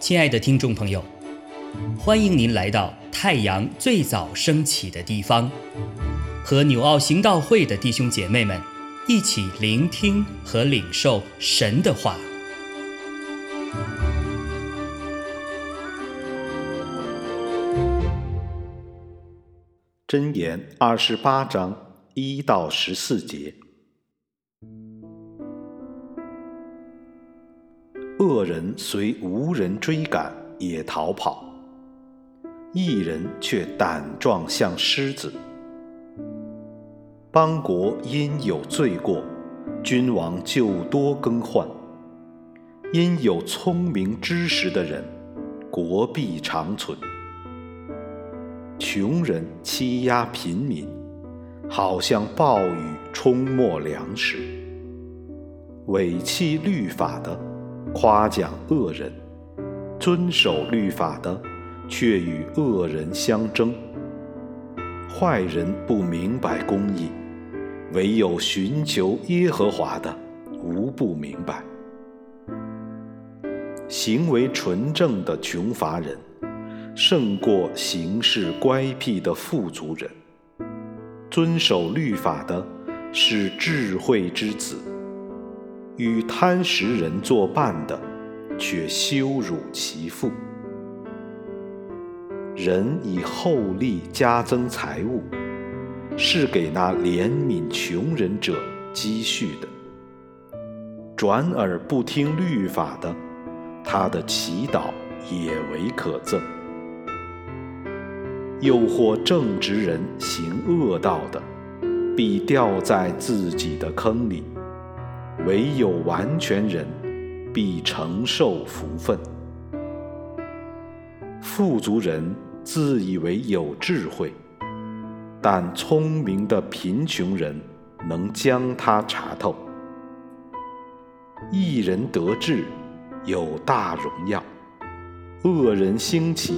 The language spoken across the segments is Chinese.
亲爱的听众朋友，欢迎您来到太阳最早升起的地方，和纽奥行道会的弟兄姐妹们一起聆听和领受神的话。箴言二十八章一到十四节。恶人虽无人追赶，也逃跑；一人却胆壮像狮子。邦国因有罪过，君王就多更换；因有聪明知识的人，国必长存。穷人欺压贫民，好像暴雨冲没粮食；违弃律法的。夸奖恶人，遵守律法的，却与恶人相争。坏人不明白公义，唯有寻求耶和华的，无不明白。行为纯正的穷乏人，胜过行事乖僻的富足人。遵守律法的，是智慧之子。与贪食人作伴的，却羞辱其父。人以厚利加增财物，是给那怜悯穷人者积蓄的。转而不听律法的，他的祈祷也为可憎。诱惑正直人行恶道的，必掉在自己的坑里。唯有完全人，必承受福分。富足人自以为有智慧，但聪明的贫穷人能将他查透。一人得志，有大荣耀；恶人兴起，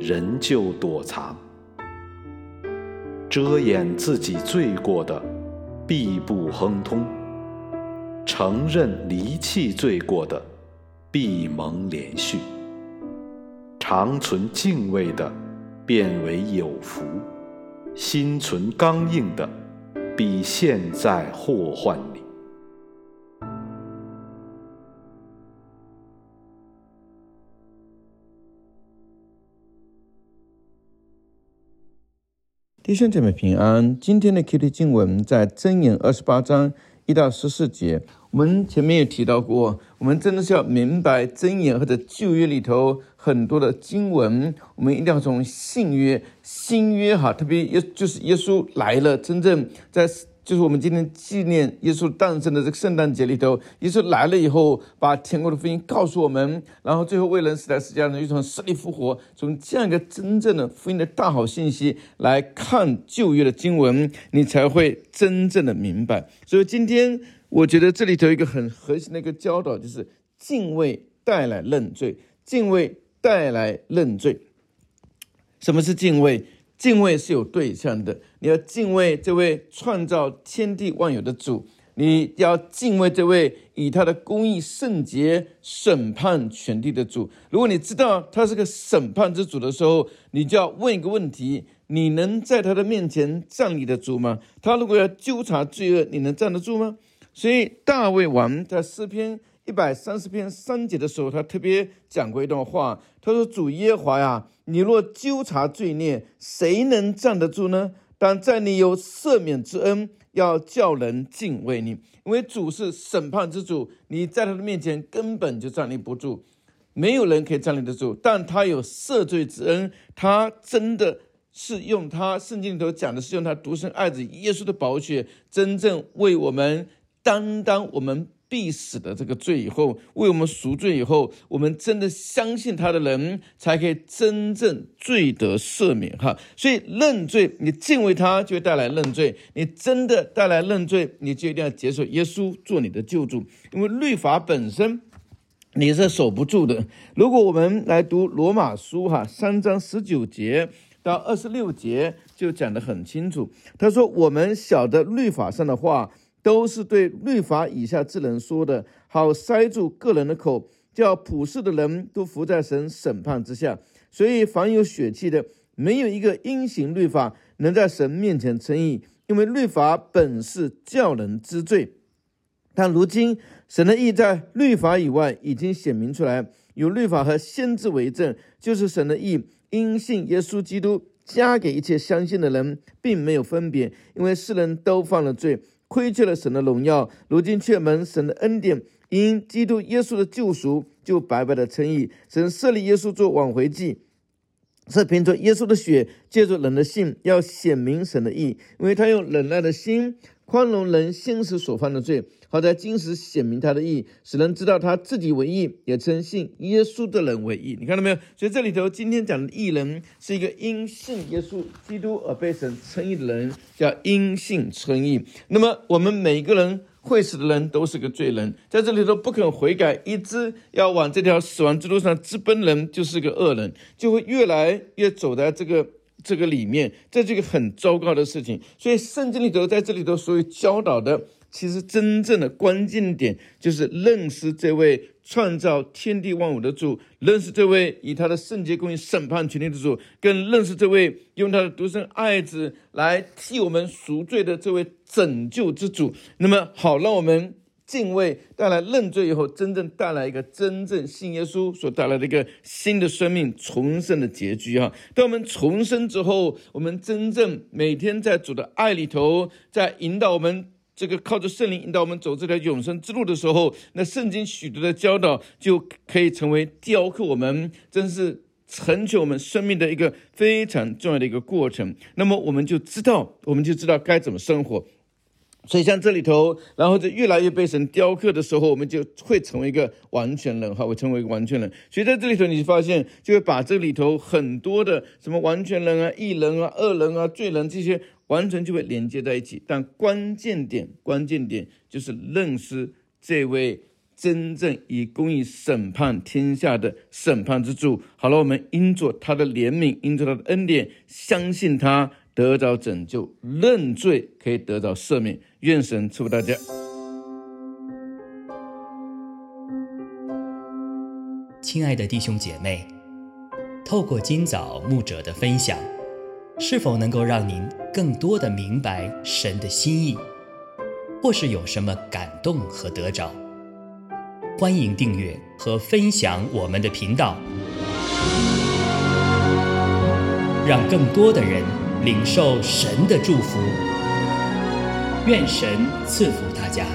人就躲藏。遮掩自己罪过的，必不亨通。承认离弃罪过的，必蒙连续；常存敬畏的，变为有福；心存刚硬的，必陷在祸患里。弟兄姐妹平安，今天的 Q T 经文在箴言二十八章。一到十四节，我们前面也提到过，我们真的是要明白真言或者旧约里头很多的经文，我们一定要从信约、新约哈，特别耶就是耶稣来了，真正在就是我们今天纪念耶稣诞生的这个圣诞节里头，耶稣来了以后，把天国的福音告诉我们，然后最后为人死在十字架上，又从死里复活，从这样一个真正的福音的大好信息来看旧约的经文，你才会真正的明白。所以今天我觉得这里头一个很核心的一个教导，就是敬畏带来认罪，敬畏带来认罪。什么是敬畏？敬畏是有对象的，你要敬畏这位创造天地万有的主，你要敬畏这位以他的公义圣洁审判全地的主。如果你知道他是个审判之主的时候，你就要问一个问题：你能在他的面前站立得住吗？他如果要纠察罪恶，你能站得住吗？所以大卫王在诗篇。一百三十篇三节的时候，他特别讲过一段话。他说：“主耶华呀，你若纠察罪孽，谁能站得住呢？但在你有赦免之恩，要叫人敬畏你，因为主是审判之主，你在他的面前根本就站立不住，没有人可以站立得住。但他有赦罪之恩，他真的是用他圣经里头讲的是用他独生爱子耶稣的宝血，真正为我们担当我们。”必死的这个罪以后，为我们赎罪以后，我们真的相信他的人，才可以真正罪得赦免哈。所以认罪，你敬畏他，就会带来认罪；你真的带来认罪，你就一定要接受耶稣做你的救主。因为律法本身你是守不住的。如果我们来读罗马书哈，三章十九节到二十六节就讲得很清楚。他说：“我们晓得律法上的话。”都是对律法以下之人说的，好塞住个人的口，叫普世的人都伏在神审判之下。所以，凡有血气的，没有一个因行律法能在神面前称义，因为律法本是叫人知罪。但如今神的意在律法以外已经显明出来，有律法和先知为证，就是神的意因信耶稣基督加给一切相信的人，并没有分别，因为世人都犯了罪，亏缺了神的荣耀。如今却蒙神的恩典，因基督耶稣的救赎，就白白的称义。神设立耶稣做挽回祭。是凭着耶稣的血，借助人的信，要显明神的义，因为他用忍耐的心宽容人心时所犯的罪，好在今时显明他的义，使人知道他自己为义，也称信耶稣的人为义。你看到没有？所以这里头今天讲的义人，是一个因信耶稣基督而被神称义的人，叫因信称义。那么我们每个人。会死的人都是个罪人，在这里头不肯悔改，一直要往这条死亡之路上直奔人，就是个恶人，就会越来越走在这个这个里面，这是一个很糟糕的事情。所以圣经里头在这里头所有教导的。其实真正的关键点就是认识这位创造天地万物的主，认识这位以他的圣洁公义审判全地的主，更认识这位用他的独生爱子来替我们赎罪的这位拯救之主。那么好，让我们敬畏带来认罪以后，真正带来一个真正信耶稣所带来的一个新的生命重生的结局哈。当我们重生之后，我们真正每天在主的爱里头，在引导我们。这个靠着圣灵引导我们走这条永生之路的时候，那圣经许多的教导就可以成为雕刻我们，真是成就我们生命的一个非常重要的一个过程。那么我们就知道，我们就知道该怎么生活。所以像这里头，然后就越来越被神雕刻的时候，我们就会成为一个完全人，哈，会成为一个完全人。所以在这里头，你发现就会把这里头很多的什么完全人啊、异人啊、恶人啊、罪人这些。完全就会连接在一起，但关键点，关键点就是认识这位真正以公义审判天下的审判之主。好了，我们因着他的怜悯，因着他的恩典，相信他得着拯救，认罪可以得着赦免。愿神赐福大家。亲爱的弟兄姐妹，透过今早牧者的分享。是否能够让您更多的明白神的心意，或是有什么感动和得着？欢迎订阅和分享我们的频道，让更多的人领受神的祝福。愿神赐福大家。